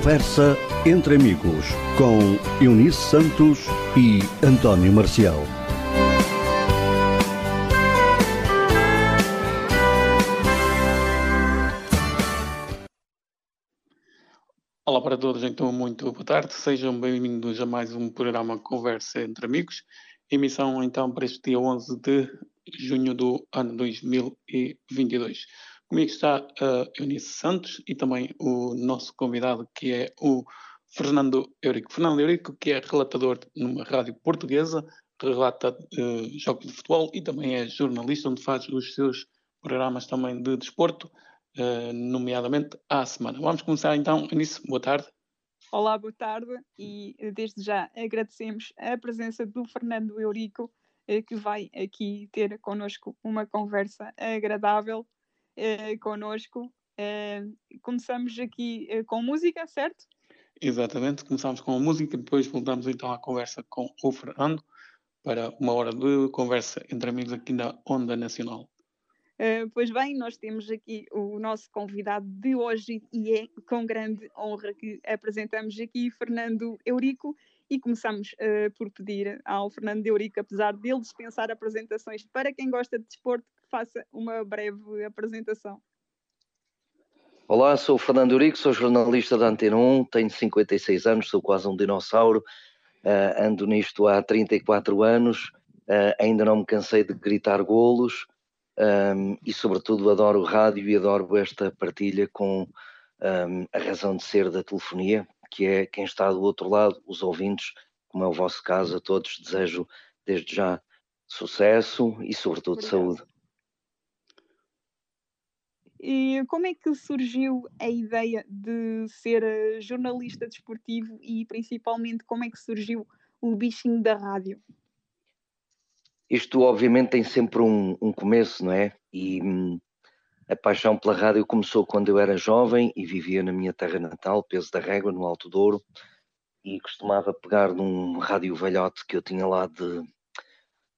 Conversa entre amigos com Eunice Santos e António Marcial. Olá para todos, então muito boa tarde, sejam bem-vindos a mais um programa Conversa entre Amigos, emissão então para este dia 11 de junho do ano 2022. Comigo está a Eunice Santos e também o nosso convidado, que é o Fernando Eurico. Fernando Eurico, que é relatador numa rádio portuguesa, relata uh, jogos de futebol e também é jornalista, onde faz os seus programas também de desporto, uh, nomeadamente à semana. Vamos começar então, Eunice, boa tarde. Olá, boa tarde e desde já agradecemos a presença do Fernando Eurico, eh, que vai aqui ter connosco uma conversa agradável uh, connosco. Uh, começamos aqui uh, com música, certo? Exatamente, começamos com a música, depois voltamos então à conversa com o Fernando para uma hora de conversa entre amigos aqui na Onda Nacional. Uh, pois bem, nós temos aqui o nosso convidado de hoje e é com grande honra que apresentamos aqui Fernando Eurico e começamos uh, por pedir ao Fernando Eurico, apesar dele dispensar apresentações para quem gosta de desporto, faça uma breve apresentação. Olá, sou o Fernando Eurico, sou jornalista da Antena 1, tenho 56 anos, sou quase um dinossauro, uh, ando nisto há 34 anos, uh, ainda não me cansei de gritar golos um, e, sobretudo, adoro rádio e adoro esta partilha com um, a razão de ser da telefonia, que é quem está do outro lado, os ouvintes, como é o vosso caso, a todos desejo desde já sucesso e, sobretudo, Obrigada. saúde. E como é que surgiu a ideia de ser eh, jornalista desportivo e principalmente como é que surgiu o bichinho da rádio? Isto obviamente tem sempre um, um começo, não é? E hum, a paixão pela rádio começou quando eu era jovem e vivia na minha terra natal, Peso da Régua, no Alto Douro, e costumava pegar num rádio velhote que eu tinha lá de,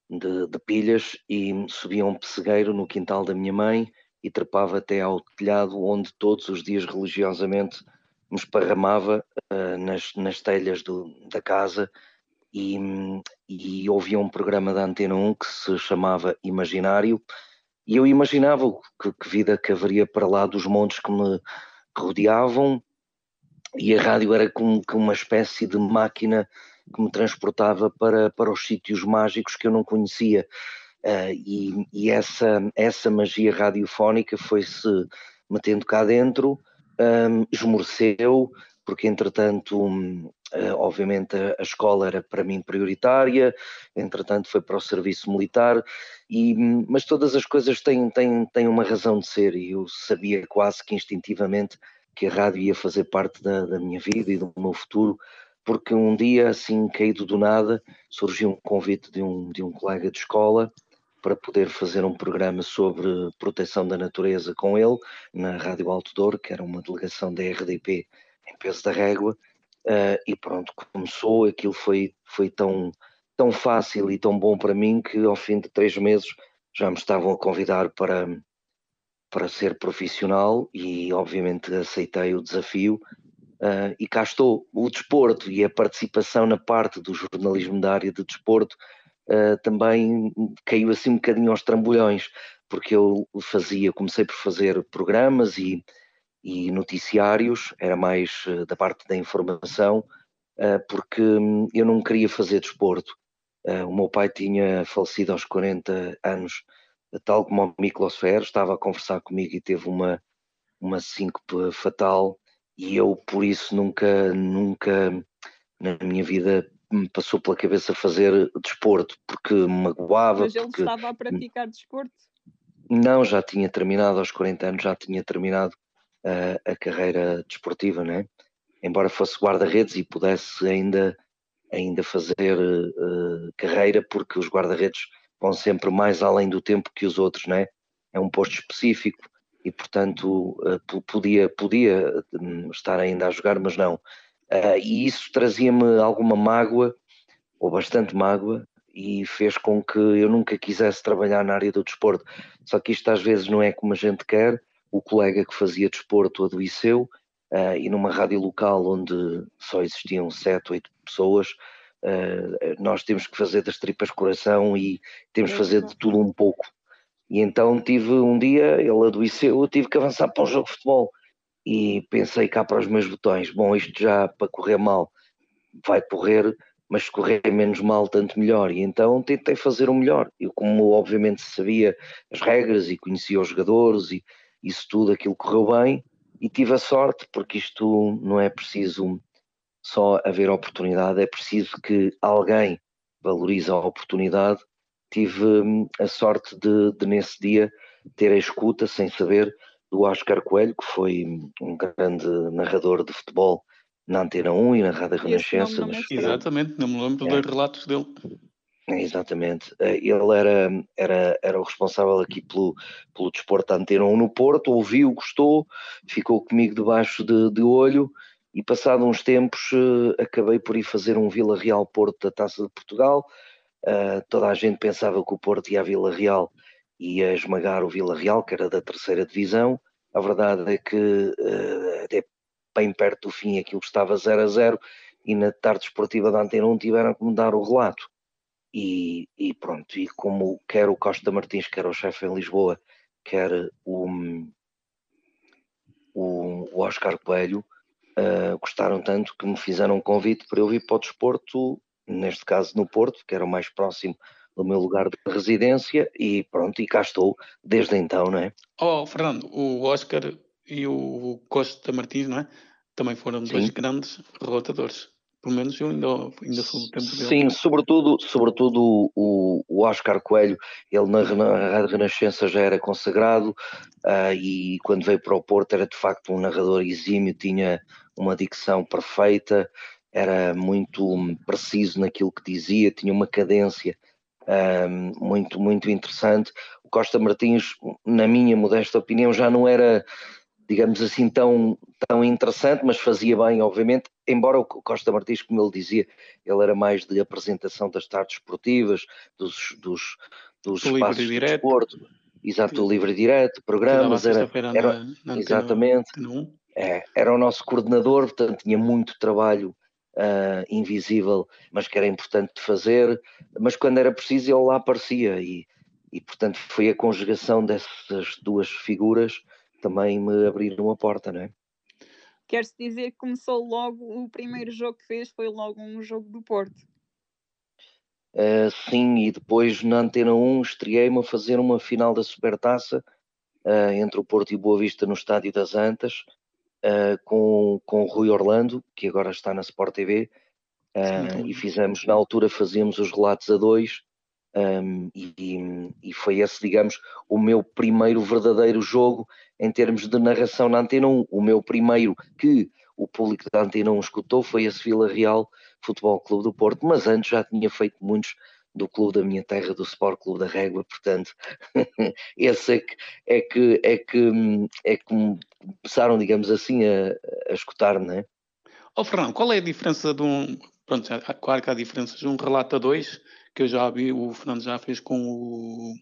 de, de pilhas e subia um pessegueiro no quintal da minha mãe e trepava até ao telhado, onde todos os dias religiosamente me esparramava uh, nas, nas telhas do, da casa e, e ouvia um programa da Antena 1 que se chamava Imaginário e eu imaginava que, que vida que haveria para lá dos montes que me rodeavam e a rádio era como, como uma espécie de máquina que me transportava para, para os sítios mágicos que eu não conhecia. Uh, e, e essa, essa magia radiofónica foi-se metendo cá dentro, um, esmoreceu, porque entretanto, uh, obviamente, a, escola era para mim prioritária, entretanto foi para o serviço militar, e, um, mas todas as coisas têm, têm, têm uma razão de ser, e eu sabia quase que instintivamente que a rádio ia fazer parte da, da minha vida e do meu futuro, porque um dia, assim, caído do nada, surgiu um convite de um, de um colega de escola para poder fazer um programa sobre proteção da natureza com ele, na Rádio Alto Douro, que era uma delegação da RDP em peso da régua, uh, e pronto, começou, aquilo foi, foi tão, tão fácil e tão bom para mim que ao fim de três meses já me estavam a convidar para, para ser profissional e obviamente aceitei o desafio uh, e cá estou. O desporto e a participação na parte do jornalismo da área de desporto uh, também caiu assim um bocadinho aos trambolhões, porque eu fazia, comecei por fazer programas e, e noticiários, era mais uh, da parte da informação, uh, porque um, eu não queria fazer desporto. o meu pai tinha falecido aos 40 anos, tal como o Miklos Fer, estava a conversar comigo e teve uma, uma síncope fatal, e eu por isso nunca, nunca na minha vida me passou pela cabeça fazer desporto, porque me magoava. Mas ele porque... estava a praticar desporto? Não, já tinha terminado, aos 40 anos já tinha terminado uh, a carreira desportiva, né? embora fosse guarda-redes e pudesse ainda, ainda fazer uh, carreira, porque os guarda-redes vão sempre mais além do tempo que os outros, né? é um posto específico e portanto uh, podia, podia hum, estar ainda a jogar, mas não, Uh, e isso trazia-me alguma mágoa, ou bastante mágoa, e fez com que eu nunca quisesse trabalhar na área do desporto. Só que isto às vezes não é como a gente quer. O colega que fazia desporto adoeceu, uh, e numa rádio local onde só existiam sete, oito pessoas, uh, nós temos que fazer das tripas coração e temos que fazer de tudo um pouco. E então tive um dia, ele adoeceu, eu tive que avançar para um jogo de futebol e pensei cá para os meus botões, bom, isto já para correr mal vai correr, mas se correr menos mal, tanto melhor. E então tentei fazer o melhor. Eu, como obviamente sabia as regras e conhecia os jogadores e isso tudo, aquilo correu bem e tive a sorte, porque isto não é preciso só haver oportunidade, é preciso que alguém valorize a oportunidade. Tive hum, a sorte de, de nesse dia ter a escuta, sem saber, do Oscar Coelho, que foi um grande narrador de futebol na Antena 1 e na Rádio Renascença. Não Exatamente, não me lembro é. dos relatos dele. Exatamente. Eh, ele era, era, era o responsável aqui pelo, pelo desporto da Antena 1 no Porto, ouviu, gostou, ficou comigo debaixo de, de olho e passado uns tempos eh, acabei por ir fazer um Vila Real Porto da Taça de Portugal. Uh, toda a gente pensava que o Porto ia a Vila Real ia esmagar o Vila Real, que era da terceira divisão. A verdade é que uh, até bem perto do fim aquilo estava 0 a 0 e na tarde esportiva da Antena 1 tiveram que mudar o relato. E, e, pronto, e como quer o Costa Martins, que era o chefe em Lisboa, quer o, o, o Oscar Coelho, uh, gostaram tanto que me fizeram um convite para eu vir para o desporto, neste caso no Porto, que era o mais próximo do meu lugar de residência, e pronto, e cá estou desde então, não é? Oh, Fernando, o Oscar e o Costa Martins, não é? Também foram Sim. dois grandes relatadores. Pelo menos eu ainda, ainda sou do tempo dele. Sim, sobretudo, sobretudo o, o Oscar Coelho, ele na, na Renascença já era consagrado uh, e quando veio para o Porto era de facto um narrador exímio, tinha uma dicção perfeita, era muito preciso naquilo que dizia, tinha uma cadência uh, muito, muito interessante. O Costa Martins, na minha modesta opinião, já não era digamos assim, tão, tão interessante, mas fazia bem, obviamente, embora o Costa Martins, como ele dizia, ele era mais de apresentação das tardes esportivas, dos, dos, dos espaços de desporto, exato, do livre direto, programas, era, era na, na exatamente, é, era o nosso coordenador, portanto tinha muito trabalho uh, invisível, mas que era importante de fazer, mas quando era preciso ele lá aparecia e, e portanto foi a conjugação dessas duas figuras também me abriram a porta, não é? Quer-se dizer que começou logo, o primeiro jogo que fez foi logo um jogo do Porto. Uh, sim, e depois na Antena 1 estreiei-me a fazer uma final da Supertaça uh, entre o Porto e Boa Vista no Estádio das Antas, uh, com, com o Rui Orlando, que agora está na Sport TV, sim, e fizemos, na altura fazíamos os relatos a dois, um, e, e, foi esse, digamos, o meu primeiro verdadeiro jogo em termos de narração na Antena 1. O meu primeiro que o público da Antena 1 escutou foi esse Vila Real Futebol Clube do Porto, mas antes já tinha feito muitos do clube da minha terra, do Sport Clube da Régua, portanto, esse é que, é que, é que, é que começaram, digamos assim, a, a escutar, não é? Oh, Fernando, qual é a diferença de um, pronto, claro que há diferenças de um relato a dois, que eu já vi, o Fernando já fez com o,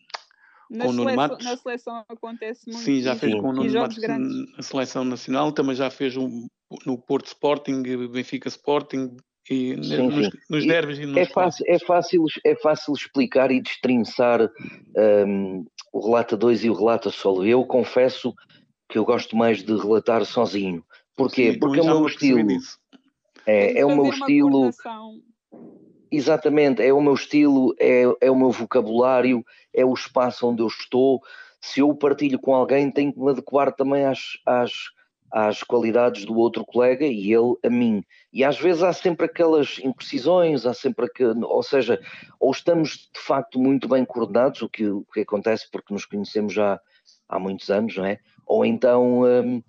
na, com seleção, Matos. na seleção acontece muito. Sim, já fez com o Nuno Matos na seleção nacional, também já fez um, no Porto Sporting, Benfica Sporting, e sim, nos, sim. nos derbys e nos é fácil, é fácil É fácil explicar e destrinçar um, o relata 2 e o relata solo. Eu confesso que eu gosto mais de relatar sozinho. Porquê? Sim, Porque é o meu estilo. É, é o meu estilo. Exatamente, é o meu estilo, é, é o meu vocabulário, é o espaço onde eu estou. Se eu partilho com alguém, tenho que me adequar também às, às, às qualidades do outro colega e ele a mim. E às vezes há sempre aquelas imprecisões, há sempre aquele, ou seja, ou estamos de facto muito bem coordenados, o que, o que acontece porque nos conhecemos já há muitos anos, não é? Ou então hum,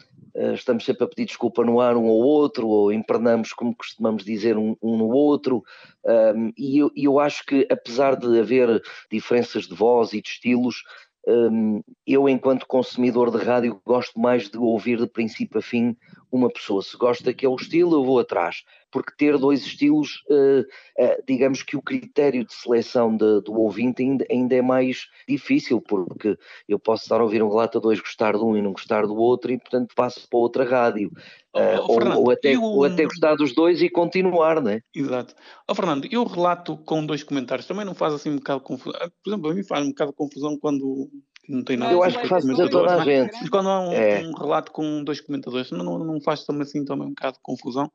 estamos sempre a pedir desculpa no ar um ao outro, ou empernamos, como costumamos dizer, um, um no outro, um, e eu, eu, acho que apesar de haver diferenças de voz e de estilos, um, eu enquanto consumidor de rádio gosto mais de ouvir de princípio a fim uma pessoa, se gosta daquele estilo eu vou atrás, porque ter dois estilos, uh, uh, digamos que o critério de seleção de, do ouvinte ainda, ainda, é mais difícil, porque eu posso estar a ouvir um relato a dois, gostar de um e não gostar do outro, e portanto passo para outra rádio. Uh, oh, Fernando, ou, ou, até, eu... ou até gostar dos dois e continuar, não é? Exato. Oh, Fernando, eu relato com dois comentários, também não faz assim um bocado de confusão. Por exemplo, a mim faz um bocado de confusão quando não tem nada Eu acho que faz a toda a gente. Mas quando há um, é. um, relato com dois comentadores, não, não, não faz também assim também um bocado de confusão?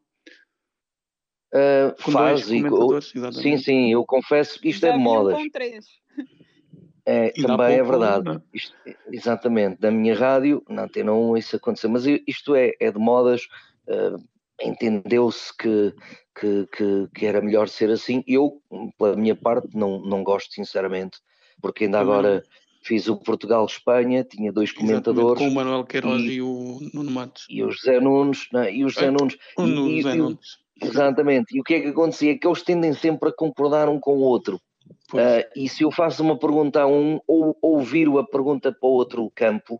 Uh, faz, e, sim, sim, eu confesso que isto Já é de modas. Com três. É, também é verdade. É? Isto, exatamente, na minha rádio, na Antena 1, isso aconteceu, mas isto é, é de modas, uh, entendeu-se que, que, que, que, era melhor ser assim. Eu, pela minha parte, não, não gosto, sinceramente, porque ainda agora fiz o Portugal-Espanha, tinha dois comentadores. Com o Manuel Queiroz e, e o Nuno Matos. E o José Nunes, não, e o José é, Nunes. O e, José e, Nunes. Exatamente. E o que é que acontecia? É que eles tendem sempre a concordar um com o outro. Uh, e se eu faço uma pergunta a um, ou, ou viro a pergunta para o outro campo,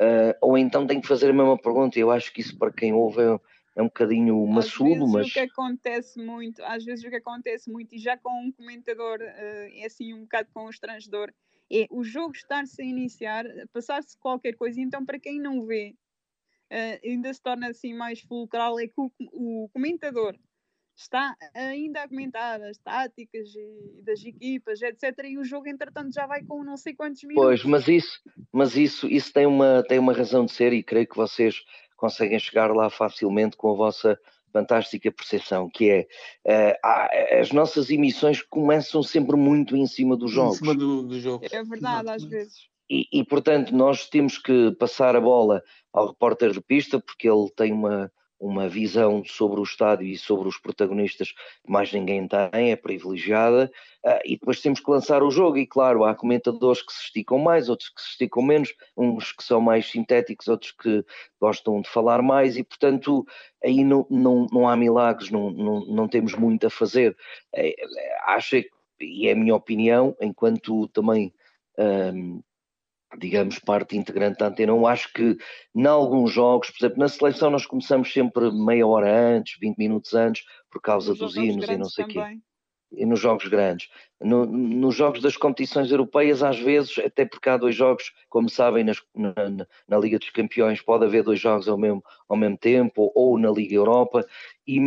uh, ou então tenho que fazer a mesma pergunta. Eu acho que isso para quem ouve é, é um bocadinho maçudo, mas. O que acontece muito, às vezes o que acontece muito, e já com um comentador, uh, é assim um bocado com estrangedor, é o jogo estar-se a iniciar, passar-se qualquer coisa, então para quem não vê, uh, ainda se torna assim mais fulcral, é que o, o, comentador está ainda a comentar as táticas e, das equipas, etc. E o jogo, entretanto, já vai com não sei quantos minutos. Pois, mas isso, mas isso, isso tem, uma, tem uma razão de ser e creio que vocês conseguem chegar lá facilmente com a vossa fantástica percepção, que é uh, as nossas emissões começam sempre muito em cima dos jogos. Em cima do, do jogo. É verdade, às vezes. E, e, portanto, nós temos que passar a bola ao repórter de pista, porque ele tem uma, uma visão sobre o estádio e sobre os protagonistas que mais ninguém tem, é privilegiada, uh, e depois temos que lançar o jogo, e claro, há comentadores que se esticam mais, outros que se esticam menos, uns que são mais sintéticos, outros que gostam de falar mais, e portanto aí não, não, não há milagres, não, não, não temos muito a fazer. É, acho, e é a minha opinião, enquanto também digamos, parte integrante da antena. Eu acho que, em alguns jogos, por exemplo, na seleção nós começamos sempre meia hora antes, 20 minutos antes, por causa dos hinos e não sei o quê. E nos jogos grandes. No, nos jogos das competições europeias, às vezes, até porque há dois jogos, como sabem, nas, na, na, Liga dos Campeões pode haver dois jogos ao mesmo, ao mesmo tempo, ou na Liga Europa, e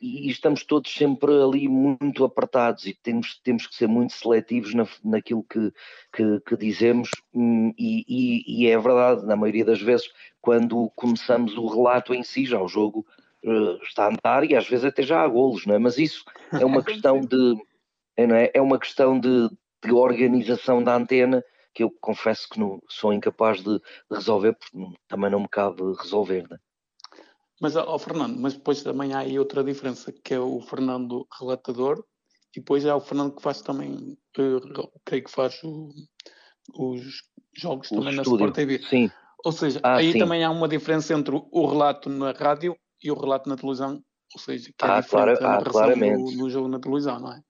e estamos todos sempre ali muito apertados e temos, temos que ser muito seletivos na, naquilo que, que, que dizemos hum, e, e, e, é verdade, na maioria das vezes, quando começamos o relato em si, já o jogo uh, está a andar e às vezes até já há golos, não é? Mas isso é uma questão de é, não é? é uma questão de, de organização da antena que eu confesso que não sou incapaz de, de resolver, porque também não me cabe resolver, não é? Mas, ó, Fernando, mas depois também há aí outra diferença, que é o Fernando relatador, e depois há o Fernando que faz também, uh, creio que faz o, os jogos o também estúdio. na Sport TV. Sim. Ou seja, ah, aí sim. também há uma diferença entre o relato na rádio e o relato na televisão, ou seja, que é ah, diferente claro, a ah, claramente. Do, do jogo na televisão, não é?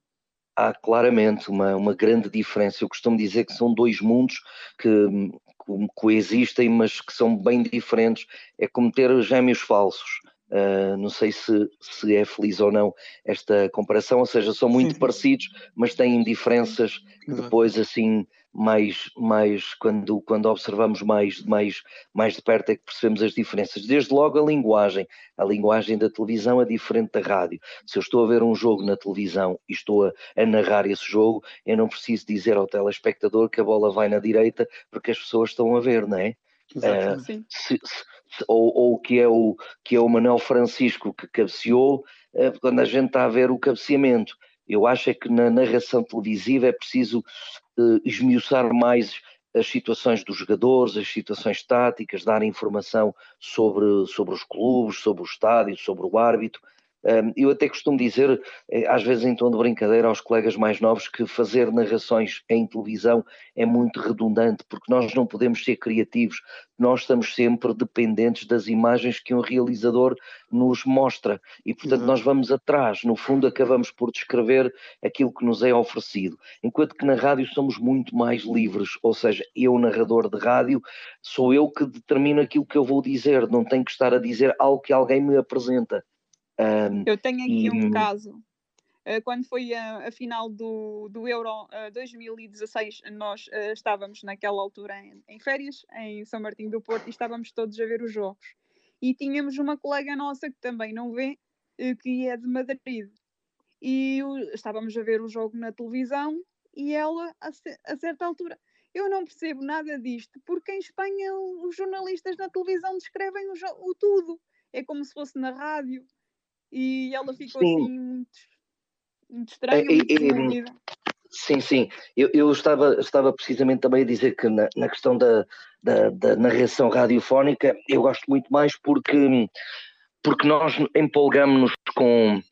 há claramente uma, uma grande diferença. Eu costumo dizer que são dois mundos que, coexistem, mas que são bem diferentes. É como ter gêmeos falsos. Uh, não sei se, se é feliz ou não esta comparação, ou seja, são muito parecidos, mas têm diferenças depois assim mais, mais quando, quando observamos mais, mais, mais de perto é que percebemos as diferenças. Desde logo a linguagem. A linguagem da televisão é diferente da rádio. Se eu estou a ver um jogo na televisão e estou a, a narrar esse jogo, eu não preciso dizer ao telespectador que a bola vai na direita porque as pessoas estão a ver, não é? Uh, se, se, ou, ou que é o que é o Manuel Francisco que cabeceou uh, quando a gente está a ver o cabeceamento. Eu acho é que na narração televisiva é preciso esmiuçar mais as situações dos jogadores, as situações táticas, dar informação sobre, sobre os clubes, sobre o estádio, sobre o árbitro, eu até costumo dizer, eh, às vezes em tom de brincadeira, aos colegas mais novos, que fazer narrações em televisão é muito redundante, porque nós não podemos ser criativos, nós estamos sempre dependentes das imagens que um realizador nos mostra e, portanto, uhum. nós vamos atrás, no fundo, acabamos por descrever aquilo que nos é oferecido. Enquanto que na rádio somos muito mais livres, ou seja, eu, narrador de rádio, sou eu que determino aquilo que eu vou dizer, não tenho que estar a dizer algo que alguém me apresenta. Um, Eu tenho aqui e... um caso. Uh, quando foi a, a, final do, do Euro uh, 2016, nós uh, estávamos naquela altura em, em, férias, em São Martinho do Porto, e estávamos todos a ver os jogos. E tínhamos uma colega nossa que também não vê, que é de Madrid. E estávamos a ver o jogo na televisão e ela, a, a certa altura, eu não percebo nada disto, porque em Espanha os jornalistas na televisão descrevem o, o tudo. É como se fosse na rádio. E ela ficou Sim. assim muito, muito estranha, muito Sim, sim. Eu, eu, estava, estava precisamente também a dizer que na, na questão da, da, da, narração radiofónica eu gosto muito mais porque, porque nós empolgamos-nos com,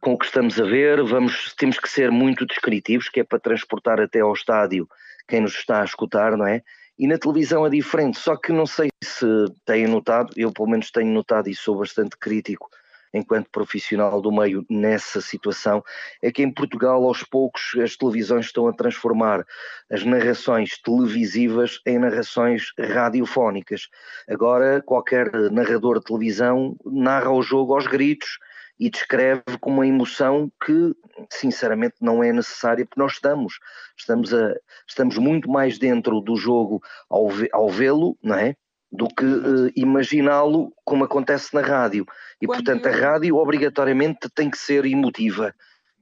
com o que estamos a ver, vamos, temos que ser muito descritivos, que é para transportar até ao estádio quem nos está a escutar, não é? E na televisão é diferente, só que não sei se têm notado, eu pelo menos tenho notado e sou bastante crítico enquanto profissional do meio nessa situação, é que em Portugal aos poucos as televisões estão a transformar as narrações televisivas em narrações radiofónicas. Agora qualquer narrador de televisão narra o jogo aos gritos, e descreve com uma emoção que, sinceramente, não é necessária, porque nós estamos, estamos, a, estamos muito mais dentro do jogo ao, ao vê-lo, não é? Do que uh, imaginá-lo como acontece na rádio. E, Quando portanto, eu... a rádio obrigatoriamente tem que ser emotiva.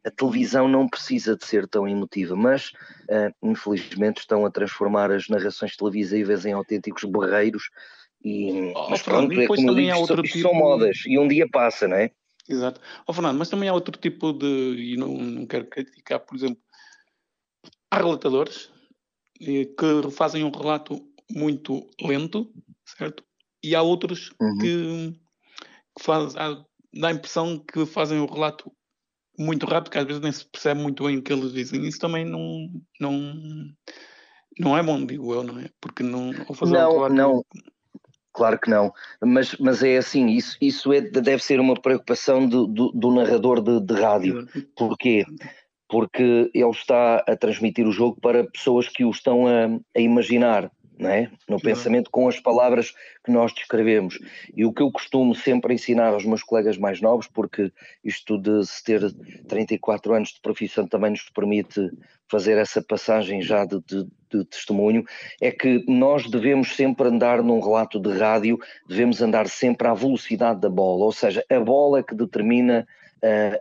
A televisão não precisa de ser tão emotiva, mas uh, infelizmente estão a transformar as narrações televisivas em autênticos berreiros e oh, mas pronto, é como também digo, há outro tipo... são modas e um dia passa, não é? Exato. Oh, Fernando, mas também há outro tipo de. E não, não quero criticar, por exemplo, há relatadores eh, que fazem um relato muito lento, certo? E há outros uhum. que, que faz, há, dá a impressão que fazem o relato muito rápido, que às vezes nem se percebe muito bem o que eles dizem. Isso também não, não, não é bom, digo eu, não é? Porque não. Não, um não. Claro que não, mas, mas é assim, isso, isso é, deve ser uma preocupação do, do, do narrador de, de rádio. Porquê? Porque ele está a transmitir o jogo para pessoas que o estão a, a imaginar é? no pensamento com as palavras que nós descrevemos. E o que eu costumo sempre ensinar aos meus colegas mais novos, porque isto de se ter 34 anos de profissão também nos permite fazer essa passagem já de, de, de testemunho, é que nós devemos sempre andar num relato de rádio, devemos andar sempre à velocidade da bola, ou seja, a bola é que determina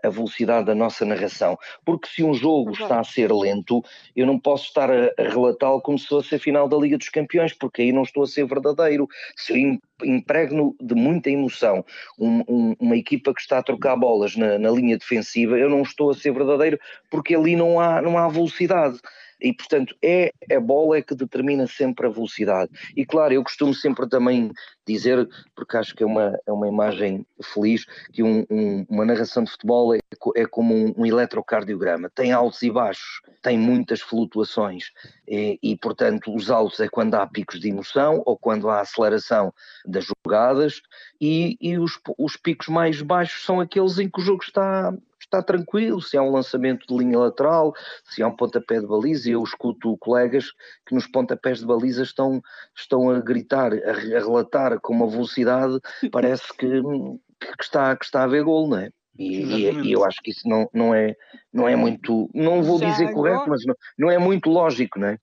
a velocidade da nossa narração. Porque se um jogo está a ser lento, eu não posso estar a, a relatá-lo como se fosse a final da Liga dos Campeões, porque aí não estou a ser verdadeiro. Se eu impregno de muita emoção um, um, uma equipa que está a trocar bolas na, na linha defensiva, eu não estou a ser verdadeiro, porque ali não há, não há velocidade e portanto é a bola que determina sempre a velocidade. E claro, eu costumo sempre também dizer, porque acho que é uma, é uma imagem feliz, que um, um, uma narração de futebol é, é como um, um, eletrocardiograma, tem altos e baixos, tem muitas flutuações. E, e, portanto os altos é quando há picos de emoção ou quando há aceleração das jogadas. E, e os, os picos mais baixos são aqueles em que o jogo está está tranquilo, se há um lançamento de linha lateral, se há um pontapé de baliza, eu escuto colegas que nos pontapés de baliza estão, estão a gritar, a, a relatar com uma velocidade, parece que, que, está, que está a haver gol, não é? E, e, eu acho que isso não, não, é, não é muito, não vou Já dizer agora, correto, mas não, não é muito lógico, não é?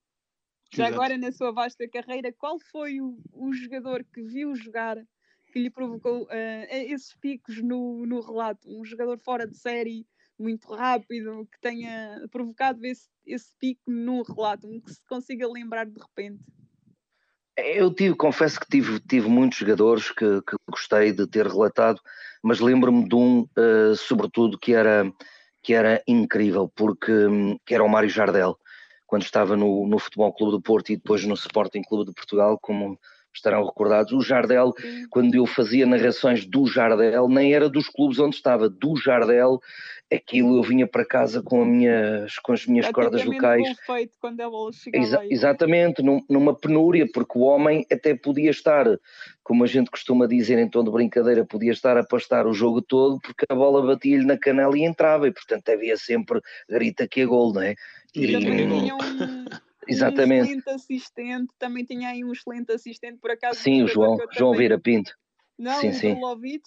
Já Exato. agora, na sua vasta carreira, qual foi o, o jogador que viu jogar que lhe provocou uh, esses picos no, no relato. Um jogador fora de série, muito rápido, que tenha provocado esse, esse pico no relato, um que se consiga lembrar de repente. Eu tive, confesso que tive, tive muitos jogadores que, que gostei de ter relatado, mas lembro-me de um, uh, sobretudo, que era, que era incrível, porque um, que era o Mário Jardel, quando estava no, no Futebol Clube do Porto e depois no Sporting Clube de Portugal, como estarão recordados, o Jardel, quando eu fazia narrações do Jardel, nem era dos clubes onde estava, do Jardel, aquilo eu vinha para casa com, minhas, com as minhas cordas vocais. Feito quando a bola Exa aí. exatamente, num, numa penúria, porque o homem até podia estar, como a gente costuma dizer em tom de brincadeira, podia estar a pastar o jogo todo, porque a bola batia-lhe na canela e entrava, e portanto havia sempre grita que é gol, não é? E, e tinha um, Exatamente. um excelente assistente, também tinha aí um excelente assistente, por acaso. Sim, o João, João Vieira Pinto. Não, sim, o sim. Lovic.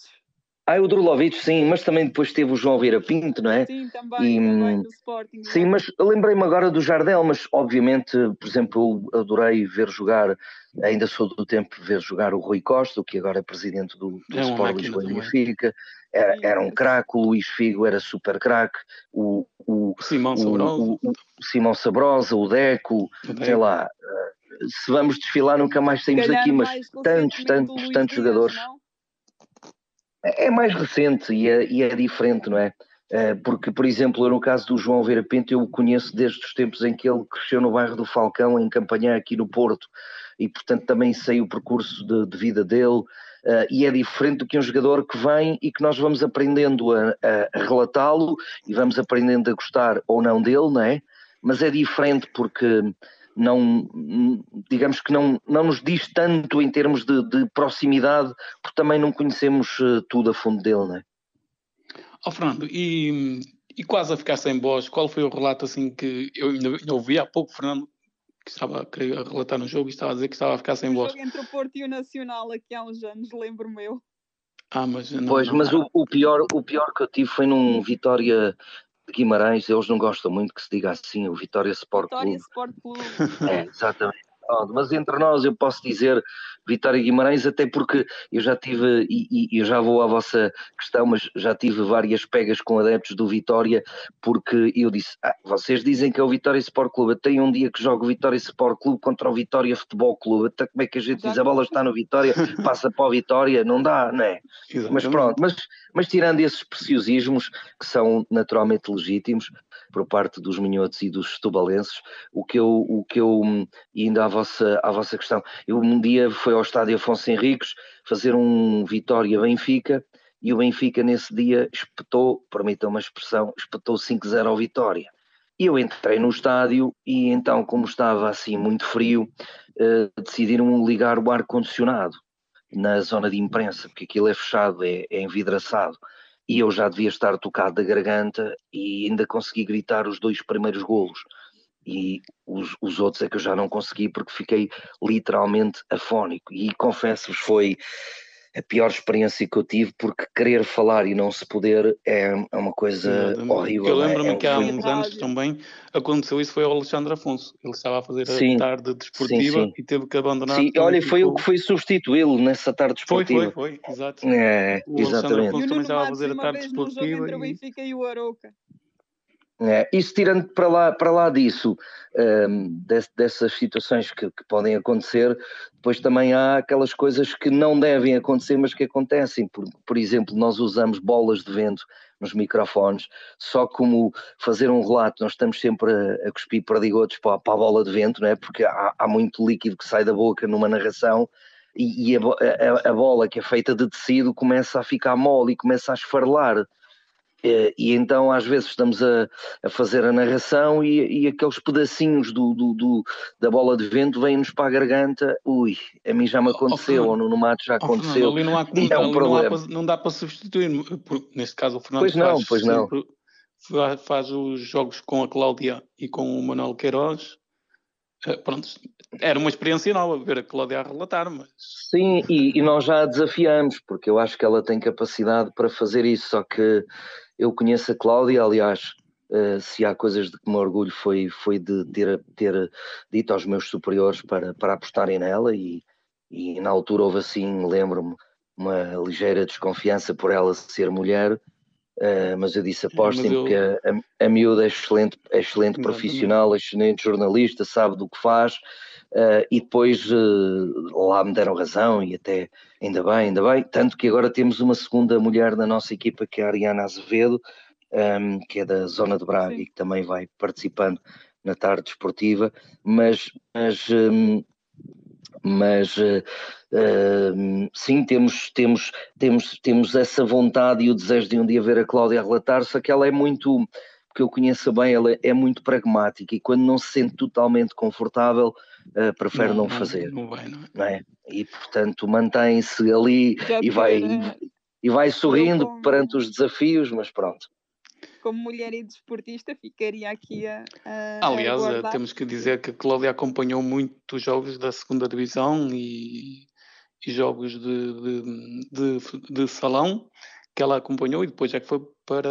Ah, o Drulovic, sim, mas também depois teve o João Vieira Pinto, não é? Sim, também, e, também do Sporting. Sim, mas lembrei-me agora do Jardel, mas obviamente, por exemplo, eu adorei ver jogar, ainda sou do tempo ver jogar o Rui Costa, que agora é presidente do, do é Sport Lisboa e Benfica. Era, era, um craque, o Luís Figo era super craque, o, o, Simão Sabrosa, o, o, Simão Sabrosa, o Deco, o Deco. sei lá, eh, se vamos desfilar nunca mais saímos daqui, mas tantos, tantos, tantos jogadores. Não? É, é mais recente e é, e é diferente, não é? é? Porque, por exemplo, no caso do João Vera Pinto, eu o conheço desde os tempos em que ele cresceu no bairro do Falcão, em campanha aqui no Porto, e portanto também sei o percurso de, de vida dele, Uh, e é diferente do que um jogador que vem e que nós vamos aprendendo a, a, relatá-lo e vamos aprendendo a gostar ou não dele, não é? Mas é diferente porque não, digamos que não, não nos diz tanto em termos de, de proximidade, porque também não conhecemos eh, tudo a fundo dele, não é? Oh, Fernando, e, e quase a ficar sem voz, qual foi o relato assim que eu ainda ouvi há pouco, Fernando, que estava a querer relatar no jogo e estava a dizer que estava a ficar sem o voz. jogo entre o Porto e o Nacional aqui há uns anos, lembro-me eu. Ah, mas não, pois, não, mas O, o, pior, o pior que eu tive foi num Vitória de Guimarães, eles não gostam muito que se diga assim, o Vitória Sport Vitória Sport Clube. É, exatamente. Mas entre nós eu posso dizer Vitória Guimarães, até porque eu já tive, e, e eu já vou à vossa questão, mas já tive várias pegas com adeptos do Vitória, porque eu disse, ah, vocês dizem que é o Vitória Sport Clube, tem um dia que jogo o Vitória Sport Clube contra o Vitória Futebol Clube, até como é que a gente diz, a bola está no Vitória, passa para o Vitória, não dá, não é? Mas pronto, mas, mas tirando esses preciosismos, que são naturalmente legítimos, por parte dos minhotos e dos tubalenses, o que eu, o que eu indo à vossa, à vossa questão, eu um dia foi ao estádio Afonso Henriques fazer um Vitória-Benfica e o Benfica nesse dia espetou, permitam uma expressão, espetou 5-0 ao Vitória. E eu entrei no estádio e então, como estava assim muito frio, eh, decidiram ligar o ar-condicionado na zona de imprensa, porque aquilo é fechado, é, é envidraçado e eu já devia estar tocado da garganta e ainda consegui gritar os dois primeiros golos. E os, os outros é que eu já não consegui porque fiquei literalmente afónico. E confesso-vos, foi a pior experiência que eu tive, porque querer falar e não se poder é, é uma coisa horrível. Eu lembro-me é, que há uns anos também aconteceu isso, foi ao Alexandre Afonso. Ele estava a fazer sim, a tarde desportiva sim, sim. e teve que abandonar. Sim, olha, foi o que foi substituí-lo nessa tarde desportiva. Foi, foi, foi, exato. É, o exatamente. Afonso também estava a fazer a tarde desportiva. Entre o Benfica e o Arouca. É, isso tirando para lá, para lá disso, um, dessas situações que, que, podem acontecer, depois também há aquelas coisas que não devem acontecer, mas que acontecem. Por, por exemplo, nós usamos bolas de vento nos microfones, só como fazer um relato, nós estamos sempre a, a cuspir perdigotos para, para, a bola de vento, não é? porque há, há, muito líquido que sai da boca numa narração. E, a, a, bola que é feita de tecido começa a ficar mole e começa a esfarelar. Eh, e então às vezes estamos a, a fazer a narração e, e aqueles pedacinhos do, do, do, da bola de vento vêm-nos para a garganta. Ui, a mim já me aconteceu, oh, ou no, no mato já aconteceu. Oh, ali não, há, é um problema. Não, há, não, dá para substituir. Neste caso, o Fernando pois não, pois não. faz os jogos com a Cláudia e com o Manuel Queiroz. Eh, pronto, era uma experiência nova ver a Cláudia a relatar, mas... Sim, e, e, nós já a desafiamos, porque eu acho que ela tem capacidade para fazer isso, só que eu conheço a Cláudia, aliás, uh, se há coisas de que me orgulho foi, foi de ter, ter dito aos meus superiores para, para apostarem nela e, e na altura houve assim, lembro-me, uma ligeira desconfiança por ela ser mulher, uh, mas eu disse apostem eu... porque a, a, a miúda é excelente, é excelente profissional, é excelente jornalista, sabe do que faz Uh, e depois uh, lá me deram razão e até ainda bem, ainda bem, tanto que agora temos uma segunda mulher na nossa equipa que é a Ariana Azevedo, um, que é da zona de Braga Sim. e que também vai participando na tarde esportiva, mas, mas, um, mas uh, uh, sim, temos, temos, temos, temos essa vontade e o desejo de um dia ver a Cláudia relatar, só que ela é muito, porque eu conheço bem, ela é muito pragmática e quando não se sente totalmente confortável, uh, prefere não, não, fazer. Não vai, não é? Não é? E portanto mantém-se ali e vai, e vai sorrindo como... perante os desafios, mas pronto. Como mulher e desportista, ficaria aqui a. a Aliás, a temos que dizer que a Cláudia acompanhou muito jogos da segunda Divisão e, e jogos de, de, de, de salão que ela acompanhou e depois é que foi para,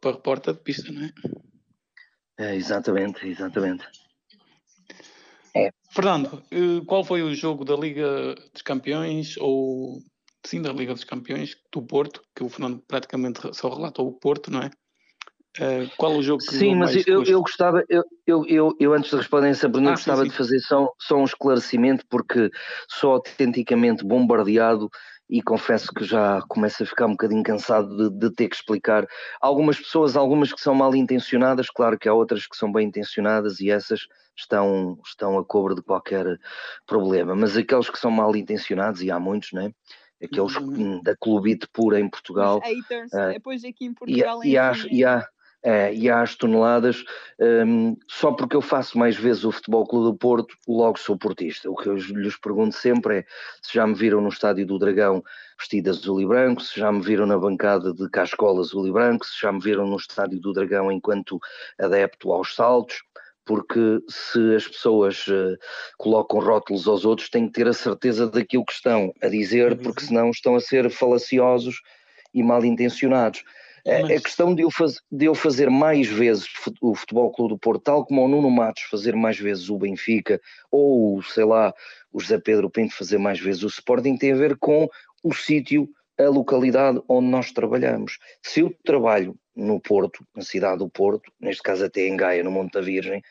para repórter de pista, não é? É, exatamente, exatamente. É. Fernando, eh, qual foi o jogo da Liga dos Campeões ou sim da Liga dos Campeões do Porto, que o Fernando praticamente só relatou o Porto, não é? Uh, qual o jogo que Sim, mas eu, eu, gostava, eu, eu, eu, antes de responder essa pergunta, ah, gostava sim, sim. de fazer só, só um esclarecimento, porque sou autenticamente bombardeado e confesso que já começo a ficar um bocadinho cansado de, de, ter que explicar. Algumas pessoas, algumas que são mal intencionadas, claro que há outras que são bem intencionadas e essas estão, estão a cobro de qualquer problema, mas aqueles que são mal intencionados, e há muitos, não é? aqueles uhum. da clubite pura em Portugal. Os haters, uh, depois aqui em Portugal e, e, há, e, há, é, e as toneladas, um, só porque eu faço mais vezes o Futebol Clube do Porto, logo sou portista. O que eu lhes pergunto sempre é se já me viram no Estádio do Dragão vestido azul e branco, se já me viram na bancada de Cascola azul e branco, se já me viram no Estádio do Dragão enquanto adepto aos saltos, porque se as pessoas uh, colocam rótulos aos outros, têm que ter a certeza daquilo que estão a dizer, porque uhum. senão estão a ser falaciosos e mal intencionados. Mas... A questão de eu, faz, de eu fazer mais vezes o Futebol Clube do Porto, tal como o Nuno Matos fazer mais vezes o Benfica, ou sei lá, o José Pedro Pinto fazer mais vezes o Sporting, tem a ver com o sítio, a localidade onde nós trabalhamos. Se eu trabalho no Porto, na cidade do Porto, neste caso até em Gaia, no Monte da Virgem,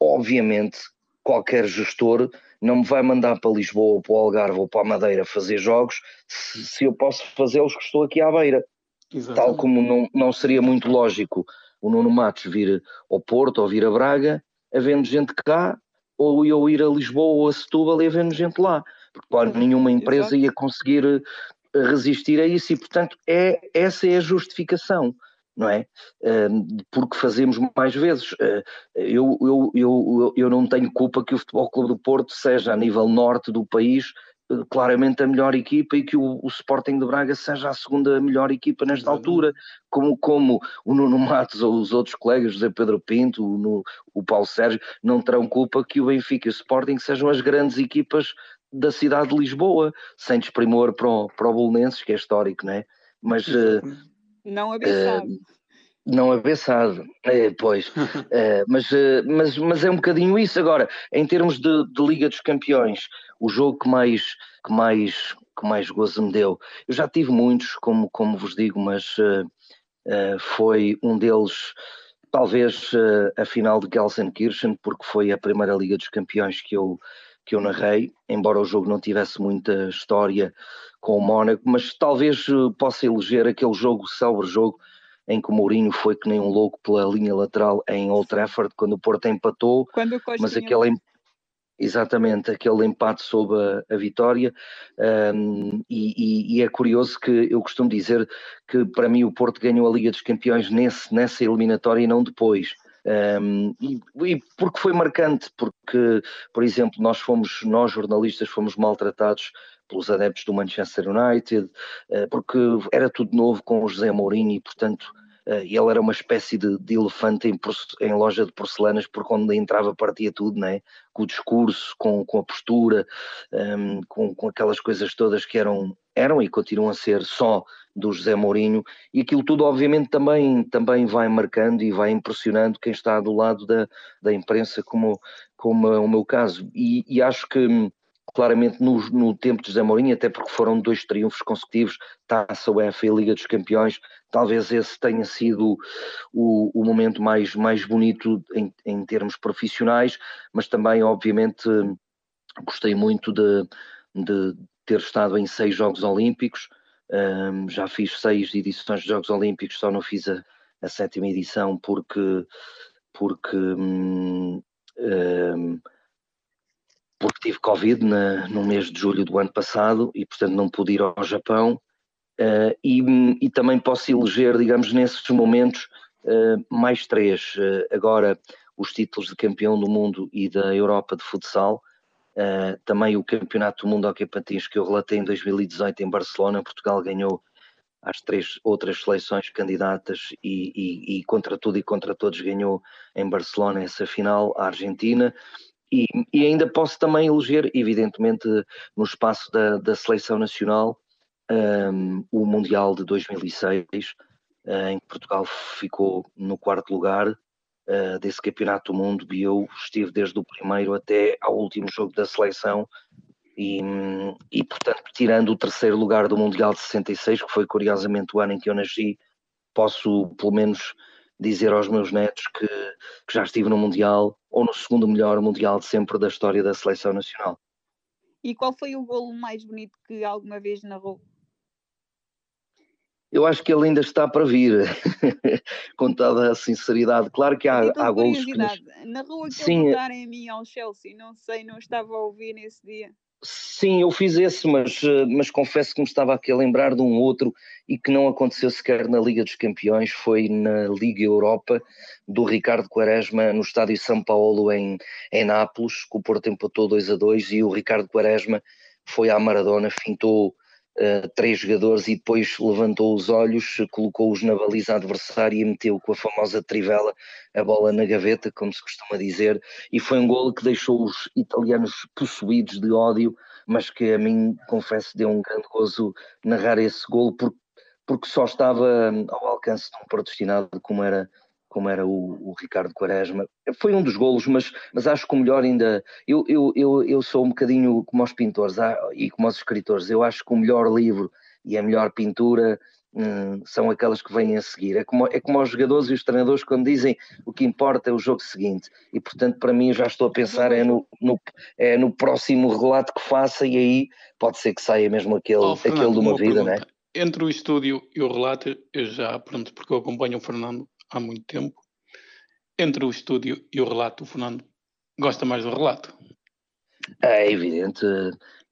obviamente qualquer gestor não me vai mandar para Lisboa, ou para o Algarve ou para a Madeira fazer jogos se, se eu posso fazê-los que estou aqui à beira. Exatamente. Tal como não, não seria muito lógico o Nuno Matos vir ao Porto ou vir a Braga, havendo gente cá, ou eu ir a Lisboa ou a Setúbal e havendo gente lá. Porque claro, nenhuma empresa Exato. ia conseguir eh, resistir a isso e, portanto, é, essa é a justificação não é? Porque fazemos mais vezes. Eh, eu, eu, eu, eu não tenho culpa que o Futebol Clube do Porto seja, a nível norte do país, claramente a melhor equipa e que o, o, Sporting de Braga seja a segunda melhor equipa nesta altura, como, como o Nuno Matos ou os outros colegas, José Pedro Pinto, o, no, o Paulo Sérgio, não terão culpa que o Benfica e o Sporting sejam as grandes equipas da cidade de Lisboa, sem desprimor para o, para o Bolonenses, que é histórico, não é? Mas... Uh, não abençado. Uh, não abençado, é, pois, é, mas, mas, mas é um bocadinho isso. Agora, em termos de, de Liga dos Campeões, o jogo que mais, que mais, que mais gozo me deu. Eu já tive muitos, como, como vos digo, mas uh, uh, foi um deles, talvez uh, a final de Gelsenkirchen, porque foi a primeira Liga dos Campeões que eu, que eu narrei, embora o jogo não tivesse muita história com o Mónaco, mas talvez possa eleger aquele jogo, o célebre jogo, em que o Mourinho foi que nem um louco pela linha lateral em Old Trafford, quando o Porto empatou, mas aquele, Exatamente, aquele empate sobre a, a vitória, um, e, e, é curioso que eu costumo dizer que para mim o Porto ganhou a Liga dos Campeões nesse, nessa eliminatória e não depois. Um, e, e, porque foi marcante, porque, por exemplo, nós fomos, nós jornalistas fomos maltratados pelos adeptos do Manchester United, uh, porque era tudo novo com o José Mourinho e, portanto, uh, ele era uma espécie de, de elefante em, em, loja de porcelanas, porque onde entrava partia tudo, né? com o discurso, com, com a postura, um, com, com aquelas coisas todas que eram, eram e continuam a ser só do José Mourinho, e aquilo tudo obviamente também, também vai marcando e vai impressionando quem está do lado da, da imprensa, como, como é o meu caso, e, e acho que claramente no, no, tempo de José Mourinho, até porque foram dois triunfos consecutivos, Taça UEFA e Liga dos Campeões, talvez esse tenha sido o, o momento mais, mais bonito em, em, termos profissionais, mas também, obviamente, gostei muito de, de ter estado em seis Jogos Olímpicos, um, já fiz seis edições de Jogos Olímpicos, só não fiz a, a sétima edição porque, porque um, um, porque tive Covid na, no mês de julho do ano passado e, portanto, não pude ir ao Japão. Uh, e, e, também posso eleger, digamos, nesses momentos, uh, mais três. Uh, agora, os títulos de campeão do mundo e da Europa de futsal. também o Campeonato do Mundo Hockey Patins que eu relatei em 2018 em Barcelona. Portugal ganhou as três outras seleções candidatas e, e, e contra tudo e contra todos ganhou em Barcelona essa final a Argentina. E, e, ainda posso também eleger, evidentemente, no espaço da, da seleção nacional, um, o Mundial de 2006, uh, em que Portugal ficou no quarto lugar uh, desse campeonato do mundo e eu estive desde o primeiro até ao último jogo da seleção. E, e, portanto, tirando o terceiro lugar do Mundial de 66, que foi curiosamente o ano em que eu nasci, posso pelo menos dizer aos meus netos que, que já estive no Mundial ou no segundo melhor Mundial de sempre da história da seleção nacional. E qual foi o golo mais bonito que alguma vez narrou? Eu acho que ele ainda está para vir, com toda a sinceridade. Claro que há, então, há golos que. Nos... Narrou aquele Sim. em mim ao Chelsea, não sei, não estava a ouvir nesse dia. Sim, eu fiz esse, mas, eh, mas confesso que me estava aqui a lembrar de um outro e que não aconteceu sequer na Liga dos Campeões, foi na Liga Europa do Ricardo Quaresma no estádio São Paulo em, em Nápoles, que o Porto empatou 2 a 2 e o Ricardo Quaresma foi à Maradona, fintou uh, três jogadores e depois levantou os olhos, colocou-os na baliza adversária e meteu com a famosa trivela a bola na gaveta, como se costuma dizer, e foi um golo que deixou os italianos possuídos de ódio, mas que a mim, confesso, deu um grande gozo narrar esse golo, porque, porque só estava ao alcance de um predestinado como era como era o, o, Ricardo Quaresma. Foi um dos golos, mas, mas acho que o melhor ainda. Eu, eu, eu, eu sou um bocadinho como os pintores e como os escritores. Eu acho que o melhor livro e a melhor pintura hum, são aquelas que vêm a seguir. É como, é como os jogadores e os treinadores quando dizem o que importa é o jogo seguinte. E portanto, para mim, já estou a pensar é no, no, é no próximo relato que faça, e aí pode ser que saia mesmo aquele, oh, Fernando, aquele de uma, uma vida, pergunta. né? Entre o estúdio e o relato, eu já, pronto, porque eu acompanho o Fernando há muito tempo. Entre o estúdio e o relato, o Fernando gosta mais do relato. É evidente.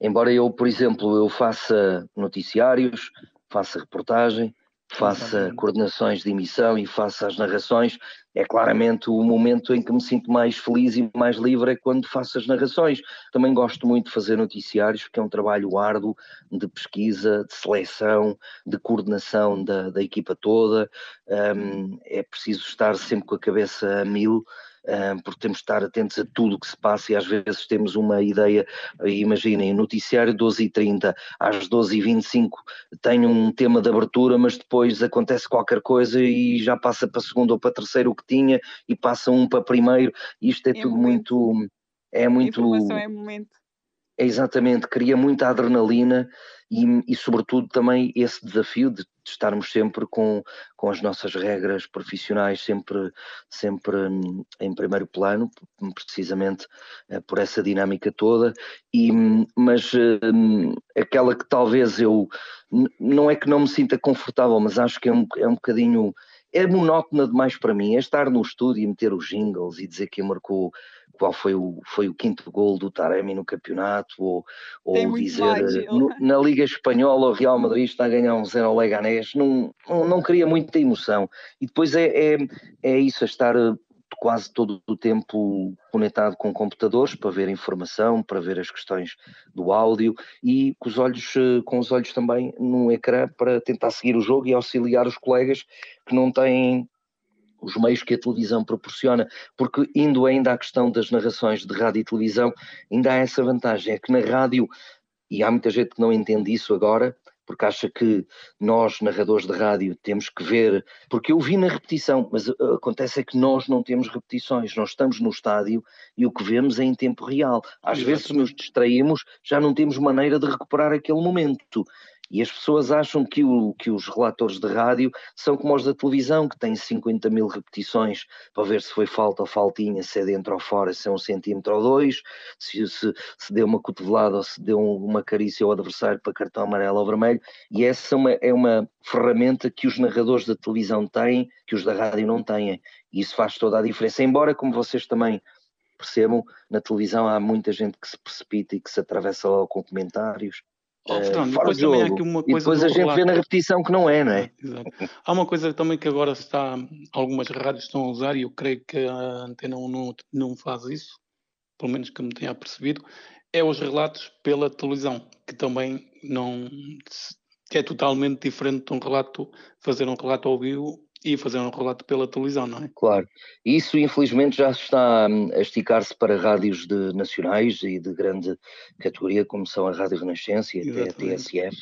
Embora eu, por exemplo, eu faça noticiários, faça reportagem, faça coordenações de emissão e faça as narrações, é claramente o momento em que me sinto mais feliz e mais livre é quando faço as narrações. Também gosto muito de fazer noticiários, porque é um trabalho árduo de pesquisa, de seleção, de coordenação da, da equipa toda. Um, é preciso estar sempre com a cabeça a mil porque temos de estar atentos a tudo o que se passa e às vezes temos uma ideia, imaginem, noticiário 12h30, às 12h25 tenho um tema de abertura, mas depois acontece qualquer coisa e já passa para segundo ou para terceiro o que tinha e passa um para primeiro, isto é, é tudo momento. muito... É muito... A informação é momento. É exatamente, cria muita adrenalina e, e, sobretudo, também esse desafio de, estarmos sempre com, com as nossas regras profissionais sempre, sempre em primeiro plano, precisamente eh, por essa dinâmica toda. E, mas eh, aquela que talvez eu não é que não me sinta confortável, mas acho que é um, é um bocadinho é monótona demais para mim, é estar no estúdio e meter os jingles e dizer que marcou qual foi o, foi o quinto gol do Taremi no campeonato, ou, ou dizer no, na Liga Espanhola o Real Madrid está a ganhar um zero ao Leganés, não, não, não cria muita emoção. E depois é, é, é isso, a estar eh, quase todo o tempo conectado com computadores para ver informação, para ver as questões do áudio e com os olhos, eh, com os olhos também no ecrã para tentar seguir o jogo e auxiliar os colegas que não têm os meios que a televisão proporciona, porque indo ainda à questão das narrações de rádio e televisão, ainda há essa vantagem, é que na rádio, e há muita gente que não entende isso agora, porque acha que nós, narradores de rádio, temos que ver, porque eu vi na repetição, mas uh, acontece é que nós não temos repetições, nós estamos no estádio e o que vemos é em tempo real. Às Exatamente. vezes, se nos distraímos, já não temos maneira de recuperar aquele momento. E as pessoas acham que, o, que os relatores de rádio são como os da televisão, que têm 50 mil repetições para ver se foi falta ou faltinha, se é dentro ou fora, se é um centímetro ou dois, se, se, se deu uma cotovelada ou se deu uma carícia ao adversário para cartão amarelo ou vermelho. E essa é uma, é uma ferramenta que os narradores da televisão têm, que os da rádio não têm. E isso faz toda a diferença. Embora, como vocês também percebam, na televisão há muita gente que se precipita e que se atravessa lá com comentários Oh, Fernando, depois jogo. há aqui uma coisa. E depois a gente relato. vê na repetição que não é, não é? Exato. Há uma coisa também que agora está, algumas rádios estão a usar e eu creio que a Antena 1 não, não faz isso, pelo menos que me tenha percebido, é os relatos pela televisão, que também não. que é totalmente diferente de um relato, fazer um relato ao vivo e fazer um relato pela televisão, não é? Claro. Isso, infelizmente, já está hum, a esticar-se para rádios de nacionais e de grande categoria, como são a Rádio Renascença e até a TSF.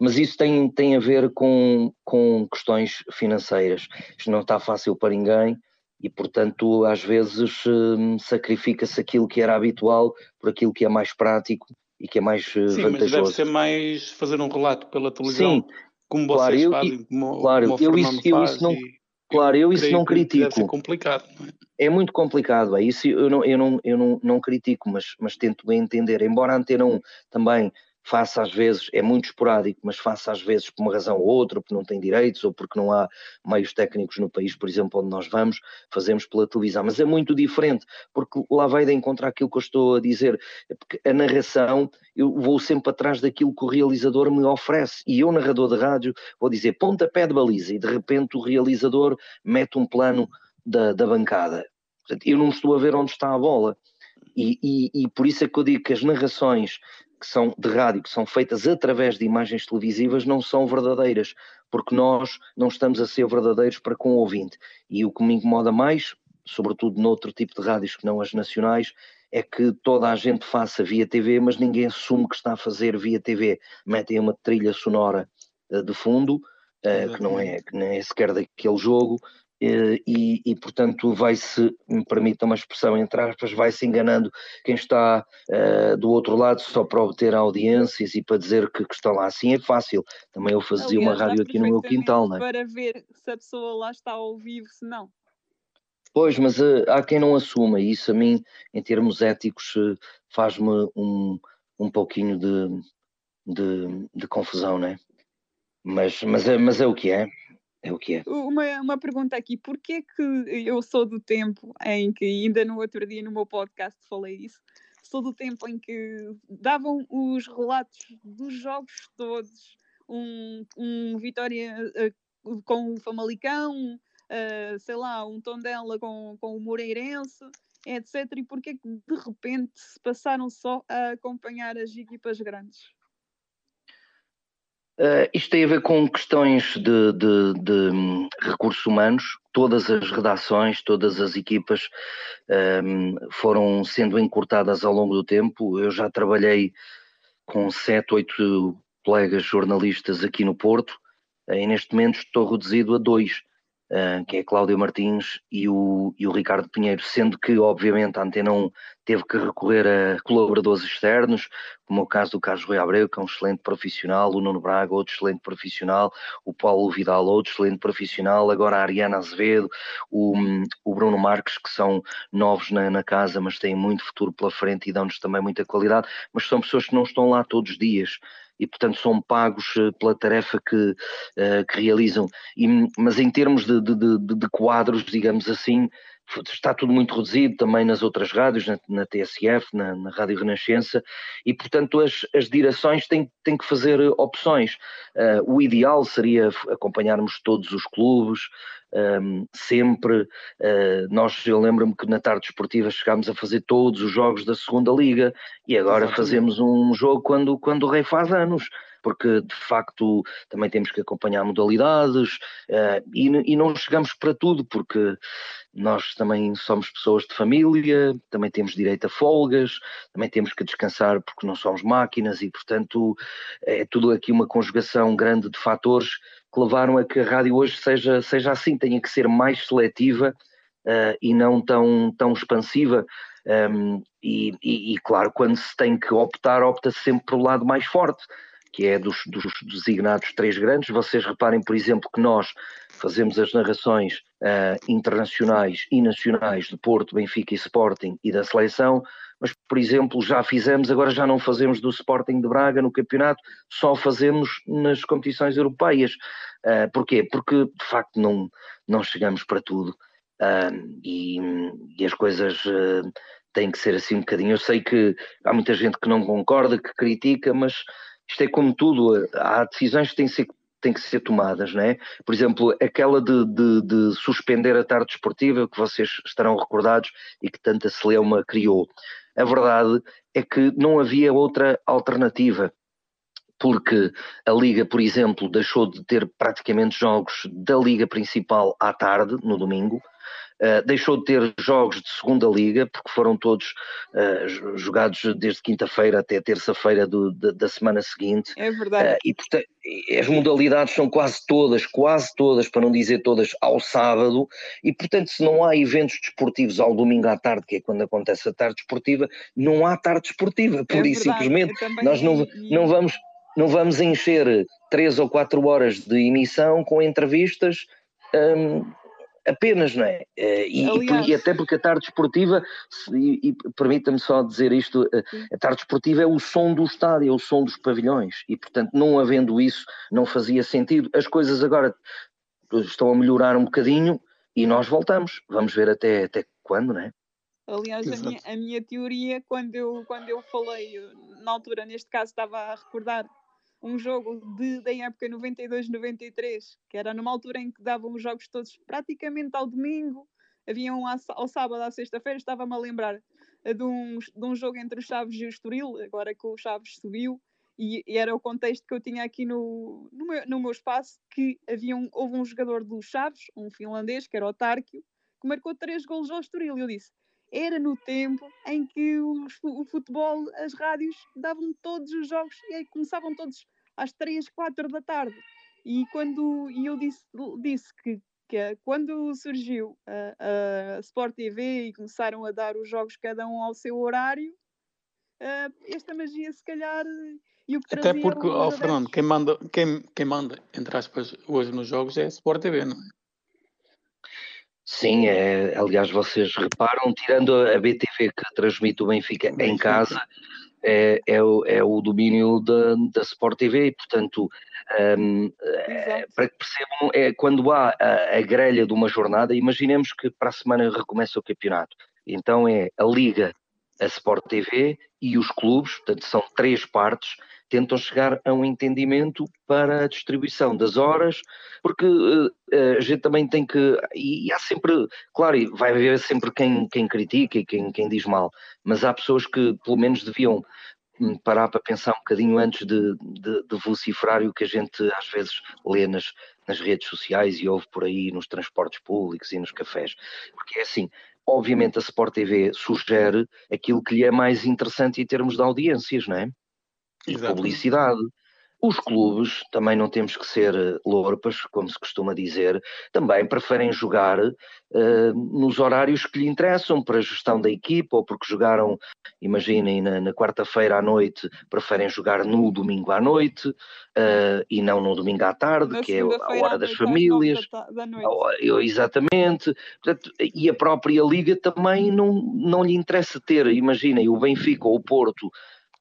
mas isso tem, tem a ver com, com questões financeiras. Isto não está fácil para ninguém e, portanto, às vezes hum, sacrifica-se aquilo que era habitual por aquilo que é mais prático e que é mais Sim, vantajoso. mas deve ser mais fazer um relato pela televisão, Sim, como vocês claro, eu, fazem, como, claro, como eu isso, eu isso não, claro, eu isso creio não que Deve ser critico. complicado, é? É muito complicado, é isso eu não, eu não, eu não, não critico, mas, mas tento bem entender. Embora a Antena 1 também faça às vezes, é muito esporádico, mas faça às vezes por uma razão ou outra, porque não tem direitos ou porque não há meios técnicos no país, por exemplo, onde nós vamos, fazemos pela televisão. Mas é muito diferente, porque lá vai de encontrar aquilo que eu estou a dizer, é porque a narração, eu vou sempre atrás daquilo que o realizador me oferece. E eu, narrador de rádio, vou dizer pontapé de baliza, e de repente o realizador mete um plano da, da bancada. Portanto, eu não estou a ver onde está a bola. E, e, e, por isso é que eu digo que as narrações que são de rádio, que são feitas através de imagens televisivas, não são verdadeiras, porque nós não estamos a ser verdadeiros para com o ouvinte. E o que me incomoda mais, sobretudo noutro tipo de rádios que não as nacionais, é que toda a gente faça via TV, mas ninguém assume que está a fazer via TV. Metem uma trilha sonora uh, de fundo, uh, que não é, que não é sequer daquele jogo, e, e, portanto vai-se, me permita uma expressão entre aspas, vai-se enganando quem está uh, do outro lado só para obter audiências e para dizer que, que estão lá assim é fácil. Também eu fazia Aliás, uma rádio aqui no meu quintal, não é? Para ver se a pessoa lá está ao vivo, se não. Pois, mas uh, há quem não assuma, e isso a mim, em termos éticos, uh, faz-me um, um pouquinho de, de, de confusão, não é? Mas, mas, é, mas é o que é. É o que é. Uma, uma pergunta aqui: porquê que eu sou do tempo em que, ainda no outro dia no meu podcast falei isso, sou do tempo em que davam os relatos dos jogos todos, um, um Vitória uh, com o Famalicão, uh, sei lá, um Tondela com, com o Moreirense, etc. E porquê que de repente se passaram só a acompanhar as equipas grandes? Uh, isto tem a ver com questões de, de, de um, recursos humanos. Todas as redações, todas as equipas um, foram sendo encurtadas ao longo do tempo. Eu já trabalhei com sete, oito colegas jornalistas aqui no Porto e neste momento estou reduzido a dois que é Cláudio Martins e o, e o Ricardo Pinheiro, sendo que, obviamente, a Antena 1 teve que recorrer a colaboradores externos, como o caso do Carlos Rui Abreu, que é um excelente profissional, o Nuno Braga, outro excelente profissional, o Paulo Vidal, outro excelente profissional, agora a Ariana Azevedo, o, o Bruno Marques, que são novos na, na casa, mas têm muito futuro pela frente e dão-nos também muita qualidade, mas são pessoas que não estão lá todos os dias e portanto são pagos eh, pela tarefa que, uh, que realizam. E, mas em termos de, de, de, de, quadros, digamos assim, está tudo muito reduzido também nas outras rádios, na, na TSF, na, na, Rádio Renascença, e portanto as, as direções têm, têm que fazer opções. Uh, o ideal seria acompanharmos todos os clubes, um, sempre. Uh, nós, eu lembro-me que na tarde esportiva chegámos a fazer todos os jogos da segunda liga e agora Exatamente. fazemos um jogo quando, quando o Rei faz anos porque de facto também temos que acompanhar modalidades uh, e, e, não chegamos para tudo, porque nós também somos pessoas de família, também temos direito a folgas, também temos que descansar porque não somos máquinas e, portanto, é tudo aqui uma conjugação grande de fatores que levaram a que a rádio hoje seja, seja assim, tenha que ser mais seletiva uh, e não tão, tão expansiva. Um, e, e, e, claro, quando se tem que optar, opta-se sempre pelo lado mais forte, que é dos, dos designados três grandes. Vocês reparem, por exemplo, que nós fazemos as narrações uh, internacionais e nacionais de Porto, Benfica e Sporting e da seleção, mas, por exemplo, já fizemos, agora já não fazemos do Sporting de Braga no campeonato, só fazemos nas competições europeias. Uh, porquê? Porque, de facto, não, não chegamos para tudo uh, e, e, as coisas uh, têm que ser assim um bocadinho. Eu sei que há muita gente que não concorda, que critica, mas isto é como tudo, há decisões que têm que ser têm que ser tomadas, não é? Por exemplo, aquela de, de, de, suspender a tarde esportiva, que vocês estarão recordados e que tanta celeuma criou. A verdade é que não havia outra alternativa, porque a Liga, por exemplo, deixou de ter praticamente jogos da Liga principal à tarde, no domingo, uh, deixou de ter jogos de segunda liga, porque foram todos uh, jogados desde quinta-feira até terça-feira da semana seguinte. É verdade. e portanto, as modalidades são quase todas, quase todas, para não dizer todas, ao sábado, e portanto, se não há eventos desportivos ao domingo à tarde, que é quando acontece a tarde desportiva, não há tarde desportiva, por é e simplesmente nós não, não vamos não vamos encher três ou quatro horas de emissão com entrevistas um, apenas, não é? Eh, e, e, até porque a tarde esportiva, e, e permita-me só dizer isto, eh, a tarde esportiva é o som do estádio, é o som dos pavilhões, e portanto, não havendo isso, não fazia sentido. As coisas agora estão a melhorar um bocadinho e nós voltamos. Vamos ver até, até quando, não é? Aliás, a minha, a minha, teoria, quando eu, quando eu falei, na altura, neste caso, estava a recordar um jogo de, da época 92-93, que era numa altura em que davam os jogos todos praticamente ao domingo, havia um ao sábado, à sexta-feira, estava-me a lembrar eh, de um, de um jogo entre os Chaves e o Estoril, agora que o Chaves subiu, e, e, era o contexto que eu tinha aqui no, no, meu, no meu espaço, que havia um, houve um jogador dos Chaves, um finlandês, que era o que marcou três golos ao Estoril, e eu disse, era no tempo em que o futebol, as rádios davam todos os jogos e aí começavam todos às 3, 4 da tarde. E quando e eu disse, disse que, que quando surgiu a, a Sport TV e começaram a dar os jogos cada um ao seu horário, uh, esta magia se calhar e o que Até porque, oh, Fernando, quem manda, quem, quem manda, entre aspas, hoje nos jogos é a Sport TV, não é? Sim, é, aliás, vocês reparam, tirando a BTV que transmite o Benfica. em casa, é, é, o, é o domínio da, da Sport TV, e, portanto, um, é, para que percebam, é quando há a, a grelha de uma jornada, imaginemos que para a semana recomeça o campeonato, então é a Liga, a Sport TV e os clubes, portanto, são três partes tentam chegar a um entendimento para a distribuição das horas, porque uh, a gente também tem que. E, há sempre, claro, vai haver sempre quem, quem critica e quem, quem diz mal, mas há pessoas que pelo menos deviam hum, parar para pensar um bocadinho antes de, de, de vocifrar o que a gente às vezes lê nas, nas redes sociais e ouve por aí nos transportes públicos e nos cafés. Porque é assim, obviamente a Sport TV sugere aquilo que lhe é mais interessante em termos de audiências, não é? E publicidade. Os clubes, também não temos que ser eh, lorpas, como se costuma dizer, também preferem jogar uh, nos horários que lhe interessam, para a gestão da equipa, ou porque jogaram, imaginem, na, na quarta-feira à noite, preferem jogar no domingo à noite uh, e não no domingo à tarde, na que é a hora das famílias. Da, exatamente. Portanto, e a própria Liga também não, não lhe interessa ter, imaginem, o Benfica ou o Porto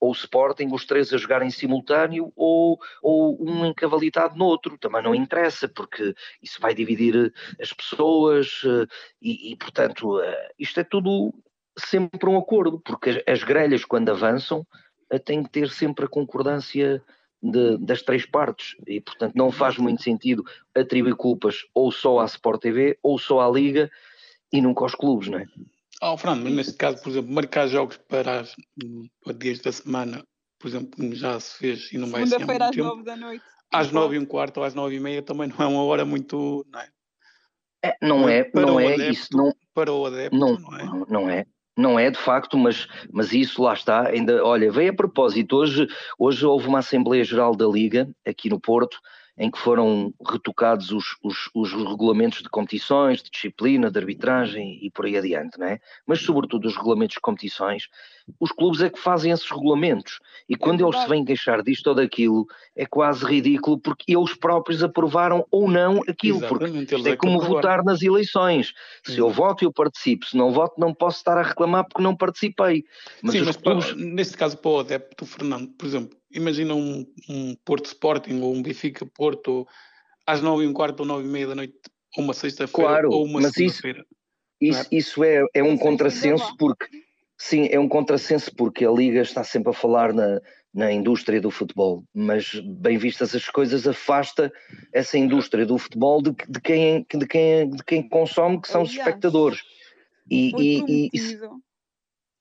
ou o Sporting, os três a jogar em simultâneo, ou, ou um encavalitado no outro, também não interessa, porque isso vai dividir as pessoas eh, e, e portanto, eh, isto é tudo sempre um acordo, porque as grelhas, quando avançam, eh, têm que ter sempre a concordância de, das três partes. E, portanto, não faz muito sentido atribuir culpas ou só à Sport TV ou só à Liga e nunca aos clubes, não é? Oh, Fernando, mas neste caso, por exemplo, marcar jogos para, as, para dias da semana, por exemplo, como já se fez e não vai ser. Segunda-feira às nove da noite. Às nove e um quarto ou às nove e meia também não é uma hora muito. Não é, é não é, para não é adepto, isso. Não, para o adepto, não, não é? Não é. Não é de facto, mas, mas isso lá está. Ainda, olha, veio a propósito, hoje, hoje houve uma Assembleia Geral da Liga, aqui no Porto, em que foram retocados os, os, os, regulamentos de competições, de disciplina, de arbitragem e por aí adiante, não é? Mas sobretudo os regulamentos de competições, os clubes é que fazem esses regulamentos e quando é eles se vêm queixar disto ou daquilo é quase ridículo porque eles próprios aprovaram ou não aquilo, Exatamente, porque é, é como votar nas eleições. Se eu voto, eu participo, se não voto, não posso estar a reclamar porque não participei. Mas Sim, mas clubes... para, neste caso para o adepto, Fernando, por exemplo, imagina um, um Porto Sporting ou um Benfica Porto às nove e um quarto ou nove e meia da noite, ou uma sexta-feira claro, ou uma segunda-feira. Isso, isso, é, é um contrassenso porque sim, é um contrassenso porque a Liga está sempre a falar na, na indústria do futebol, mas bem vistas as coisas, afasta essa indústria do futebol de, de, quem, de, quem, de quem consome, que são os espectadores. E, e, e,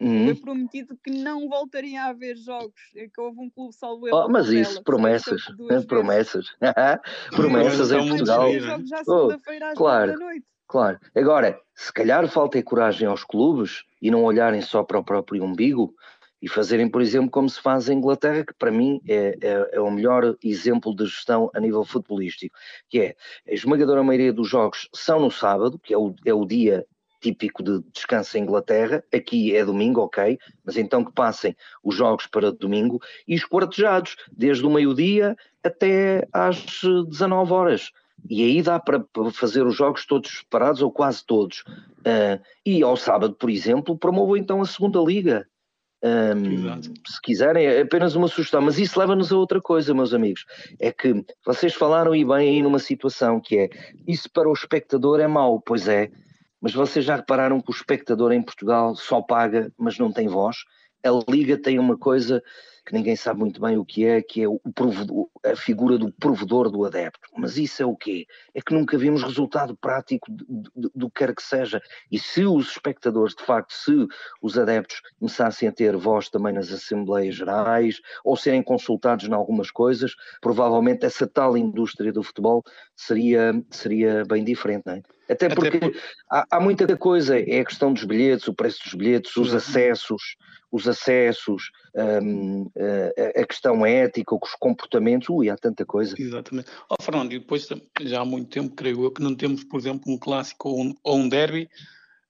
uhum. foi prometido que não voltaria a haver jogos, que houve um clube salvo. Oh, mas isso, promessas, promessas, promessas em Portugal. já segunda-feira às claro. Claro. Agora, se calhar falta coragem aos clubes e não olharem só para o próprio umbigo e fazerem, por exemplo, como se faz em Inglaterra, que para mim é, é, é, o melhor exemplo de gestão a nível futebolístico, que é a esmagadora maioria dos jogos são no sábado, que é o, é o dia típico de descanso em Inglaterra, aqui é domingo, ok, mas então que passem os jogos para domingo e os quartejados, desde o meio-dia até às 19 horas e aí dá para fazer os jogos todos separados, ou quase todos. Uh, e ao sábado, por exemplo, promovo então a segunda liga. Um, se quiserem, é apenas uma sugestão, mas isso leva-nos a outra coisa, meus amigos. É que vocês falaram e bem aí numa situação que é isso para o espectador é mau, pois é, mas vocês já repararam que o espectador em Portugal só paga, mas não tem voz? A Liga tem uma coisa que ninguém sabe muito bem o que é, que é o provedor, a figura do provedor do adepto. Mas isso é o quê? É que nunca vimos resultado prático do que quer que seja. E se os espectadores, de facto, se os adeptos começassem a ter voz também nas Assembleias Gerais, ou serem consultados em algumas coisas, provavelmente essa tal indústria do futebol seria, seria bem diferente, não é? Até porque Até por... há, há, muita coisa, é a questão dos bilhetes, o preço dos bilhetes, os acessos, os acessos, um, a, a, questão ética, os comportamentos, ui, há tanta coisa. Exatamente. Oh, Fernando, e depois já há muito tempo, creio eu, que não temos, por exemplo, um clássico ou um, ou um derby,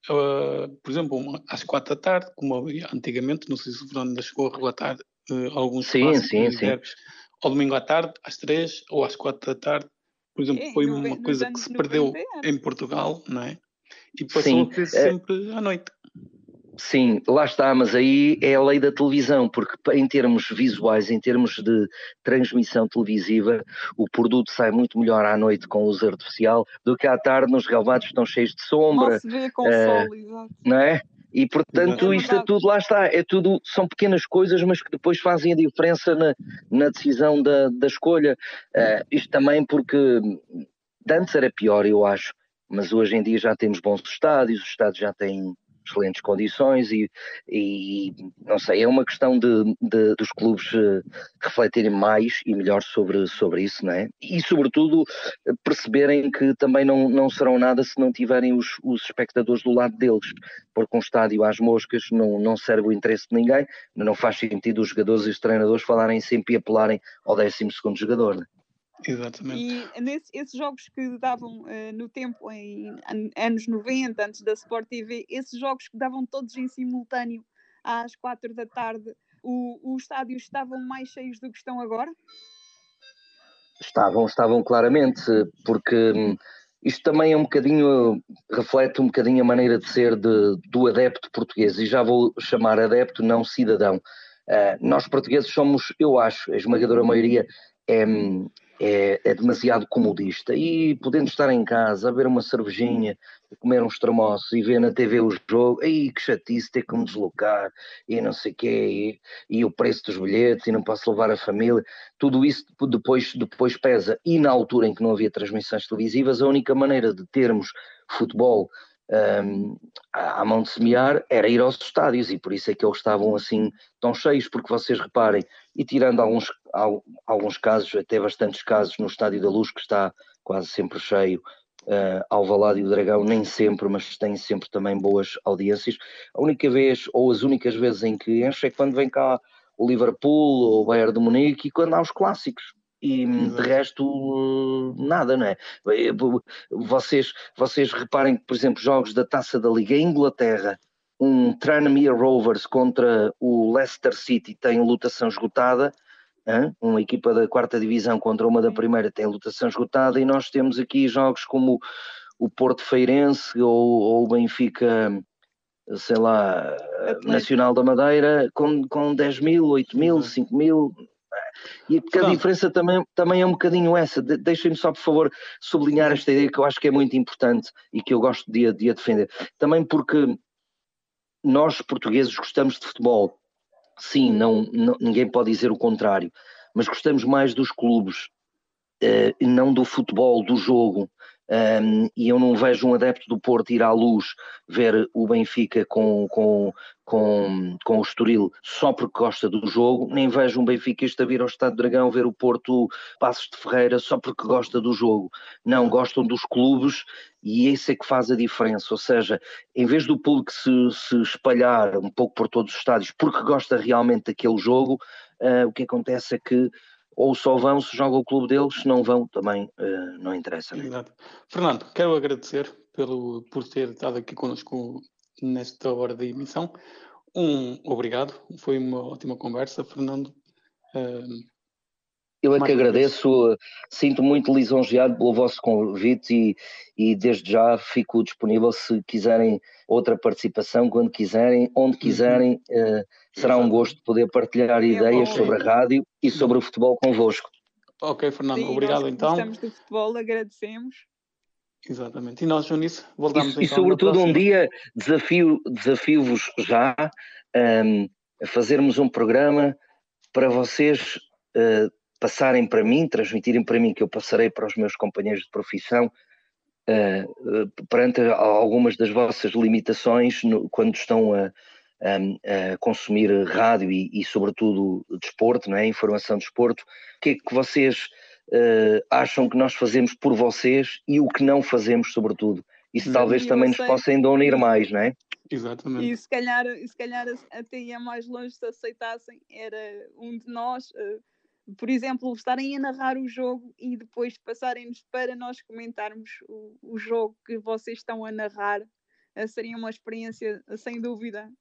uh, por exemplo, uma, às quatro da tarde, como havia antigamente, não sei se o Fernando chegou a relatar uh, alguns sim, sim, sim. derbys, ao domingo à tarde, às três ou às quatro da tarde, por exemplo, é, foi uma coisa que se perdeu em Portugal, não é? E passou sim, a ser é sempre à noite. Sim, lá está, mas aí é a lei da televisão, porque em termos visuais, em termos de transmissão televisiva, o produto sai muito melhor à noite com luz artificial do que à tarde nos relevados que estão cheios de sombra. Não se vê com uh, sol, exato. Não é? E portanto, isto é tudo, lá está, é tudo, são pequenas coisas, mas que depois fazem a diferença na, na decisão da, da escolha. Uh, isto também porque antes era pior, eu acho, mas hoje em dia já temos bons estádios, os estádios já têm excelentes condições e, e não sei, é uma questão de, de, dos clubes eh, refletirem mais e melhor sobre, sobre isso, não é? E sobretudo perceberem que também não, não serão nada se não tiverem os, os espectadores do lado deles, porque um estádio às moscas não, não serve o interesse de ninguém, não faz sentido os jogadores e os treinadores falarem sempre e apelarem ao 12 segundo jogador, não é? Exatamente. E nesse, esses jogos que davam uh, no tempo, em anos 90, antes da Sport TV, esses jogos que davam todos em simultâneo às quatro da tarde, o, os estádios estavam mais cheios do que estão agora? Estavam, estavam claramente, porque hum, isto também é um bocadinho, reflete um bocadinho a maneira de ser de, do adepto português, e já vou chamar adepto, não cidadão. Uh, nós portugueses somos, eu acho, a esmagadora maioria é, hum, é, é, demasiado comodista e podendo estar em casa a ver uma cervejinha, comer uns tremoços e ver na TV o jogo, aí que chatice ter que me deslocar e não sei o quê, e, e, o preço dos bilhetes e não posso levar a família, tudo isso depois, depois pesa. E na altura em que não havia transmissões televisivas, a única maneira de termos futebol à mão de semear era ir aos estádios e por isso é que eles estavam assim tão cheios, porque vocês reparem, e tirando alguns, alguns casos, até bastantes casos no Estádio da Luz, que está quase sempre cheio, uh, Alvalade e o Dragão, nem sempre, mas tem sempre também boas audiências. A única vez, ou as únicas vezes em que enche é quando vem cá o Liverpool ou o Bayern de Munique e quando há os clássicos e de resto nada, não é? Eh, vocês, vocês reparem que, por exemplo, jogos da Taça da Liga em Inglaterra, um Tranmere Rovers contra o Leicester City tem lutação esgotada, hein? uma equipa da quarta divisão contra uma da primeira tem lutação esgotada e nós temos aqui jogos como o Porto Feirense ou, o Benfica sei lá, Nacional da Madeira com, com 10 mil, 8 mil, 5 mil, e porque a diferença também, também é um bocadinho essa. De, Deixem-me só, por favor, sublinhar esta ideia que eu acho que é muito importante e que eu gosto de, de a defender. Também porque nós, portugueses, gostamos de futebol. Sim, não, não ninguém pode dizer o contrário, mas gostamos mais dos clubes, uh, não do futebol, do jogo. Um, e eu não vejo um adepto do Porto ir à luz ver o Benfica com, com, com, com o Estoril só porque gosta do jogo, nem vejo um benfiquista vir ao Estado Dragão ver o Porto Passos de Ferreira só porque gosta do jogo. Não, gostam dos clubes e isso é que faz a diferença. Ou seja, em vez do público se, se espalhar um pouco por todos os estádios porque gosta realmente daquele jogo, uh, o que acontece é que ou só vão se joga o clube deles, se não vão também uh, não interessa. Né? Fernando, quero agradecer pelo, por ter estado aqui connosco nesta hora de emissão. Um obrigado, foi uma ótima conversa, Fernando. Uh, eu é que agradeço, sinto muito lisonjeado pelo vosso convite e, e desde já fico disponível se quiserem outra participação, quando quiserem, onde uhum. quiserem. Uh, será um gosto poder partilhar é ideias bom, sobre a rádio e sobre o futebol convosco. Ok, Fernando, Sim, obrigado nós então. Gostamos do futebol, agradecemos. Exatamente. E nós, Junice, voltamos e, então. E sobretudo um dia desafio, desafio-vos já um, a fazermos um programa para vocês uh, passarem para mim, transmitirem para mim, que eu passarei para os meus companheiros de profissão, uh, uh, perante algumas das vossas limitações no, quando estão a, a, a consumir rádio e, e, sobretudo, desporto, não é? informação de desporto. O que é que vocês uh, acham que nós fazemos por vocês e o que não fazemos, sobretudo? Isso talvez também nos possa ainda unir mais, não é? Exatamente. E se calhar, se calhar até ia mais longe se aceitassem, era um de nós, uh, por exemplo, estarem a narrar o jogo e depois passarem-nos para nós comentarmos o, o, jogo que vocês estão a narrar, uh, seria uma experiência, sem dúvida, eh,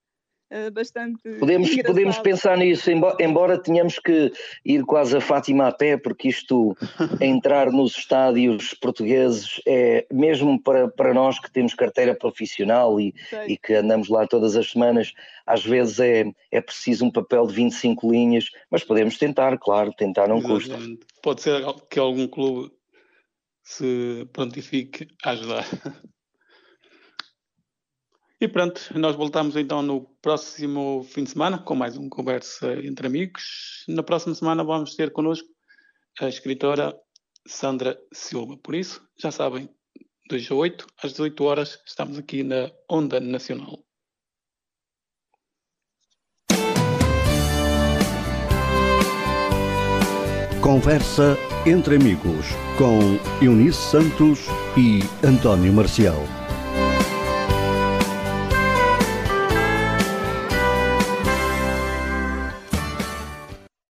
bastante. Podemos, podemos pensar nisso, embora, embora tenhamos que ir quase a Fátima a pé, porque isto, entrar nos estádios portugueses, é mesmo para, para nós que temos carteira profissional e, e que andamos lá todas as semanas, às vezes é, é preciso um papel de 25 linhas, mas podemos tentar, claro, tentar não custa. Pode ser que algum clube se prontifique a ajudar. E pronto, nós voltamos então no próximo fim de semana com mais uma conversa entre amigos. Na próxima semana vamos ter connosco a escritora Sandra Silva. Por isso, já sabem, 2 a 8, às 18 horas, estamos aqui na Onda Nacional. Conversa entre amigos com Eunice Santos e António Marcial.